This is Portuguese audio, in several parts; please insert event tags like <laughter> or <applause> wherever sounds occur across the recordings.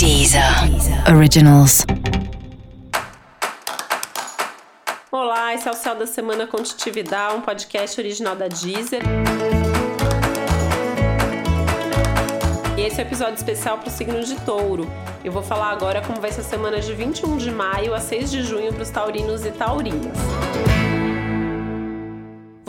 Deezer Originals. Olá, esse é o Céu da Semana Contitividade, um podcast original da Deezer. E esse é o um episódio especial para o signo de touro. Eu vou falar agora como vai ser a semana de 21 de maio a 6 de junho para os taurinos e taurinas.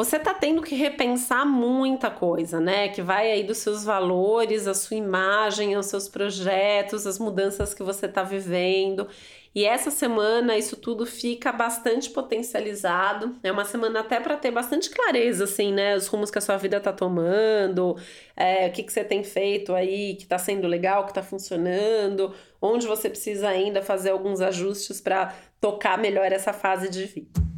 Você tá tendo que repensar muita coisa, né? Que vai aí dos seus valores, a sua imagem, os seus projetos, as mudanças que você tá vivendo. E essa semana isso tudo fica bastante potencializado. É uma semana até para ter bastante clareza, assim, né? Os rumos que a sua vida tá tomando, é, o que, que você tem feito aí que tá sendo legal, que tá funcionando, onde você precisa ainda fazer alguns ajustes para tocar melhor essa fase de vida.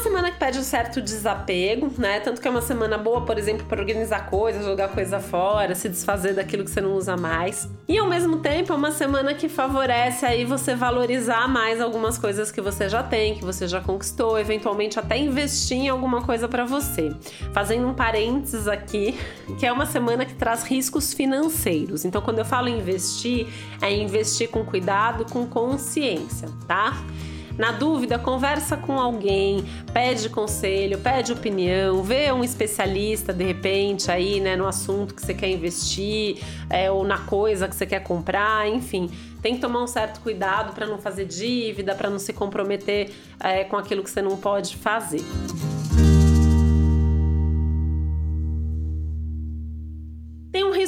Semana que pede um certo desapego, né? Tanto que é uma semana boa, por exemplo, para organizar coisas, jogar coisa fora, se desfazer daquilo que você não usa mais. E ao mesmo tempo é uma semana que favorece aí você valorizar mais algumas coisas que você já tem, que você já conquistou, eventualmente até investir em alguma coisa para você. Fazendo um parênteses aqui, <laughs> que é uma semana que traz riscos financeiros. Então, quando eu falo investir, é investir com cuidado, com consciência, tá? Na dúvida, conversa com alguém, pede conselho, pede opinião, vê um especialista de repente aí, né, no assunto que você quer investir é, ou na coisa que você quer comprar, enfim. Tem que tomar um certo cuidado para não fazer dívida, para não se comprometer é, com aquilo que você não pode fazer.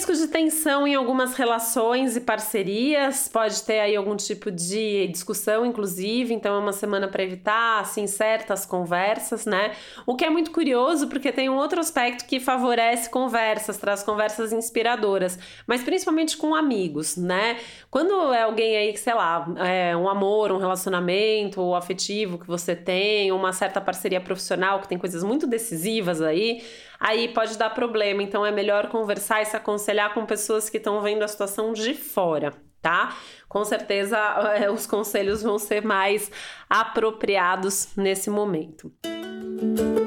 Risco de tensão em algumas relações e parcerias, pode ter aí algum tipo de discussão, inclusive, então é uma semana para evitar, assim, certas conversas, né? O que é muito curioso, porque tem um outro aspecto que favorece conversas, traz conversas inspiradoras, mas principalmente com amigos, né? Quando é alguém aí que, sei lá, é um amor, um relacionamento afetivo que você tem, uma certa parceria profissional que tem coisas muito decisivas aí, aí pode dar problema. Então é melhor conversar e se aconselhar com pessoas que estão vendo a situação de fora, tá? Com certeza é, <laughs> os conselhos vão ser mais apropriados nesse momento. Música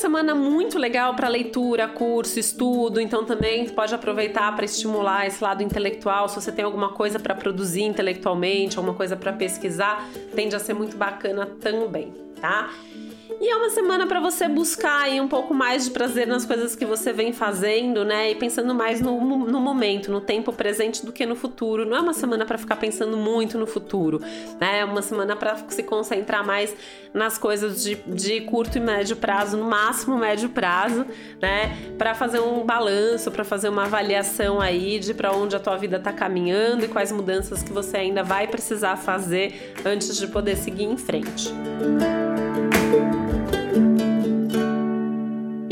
semana muito legal para leitura, curso, estudo, então também pode aproveitar para estimular esse lado intelectual. Se você tem alguma coisa para produzir intelectualmente, alguma coisa para pesquisar, tende a ser muito bacana também, tá? E é uma semana para você buscar aí um pouco mais de prazer nas coisas que você vem fazendo, né? E pensando mais no, no momento, no tempo presente do que no futuro. Não é uma semana para ficar pensando muito no futuro, né? É uma semana para se concentrar mais nas coisas de, de curto e médio prazo, no máximo médio prazo, né? Para fazer um balanço, para fazer uma avaliação aí de para onde a tua vida tá caminhando e quais mudanças que você ainda vai precisar fazer antes de poder seguir em frente. E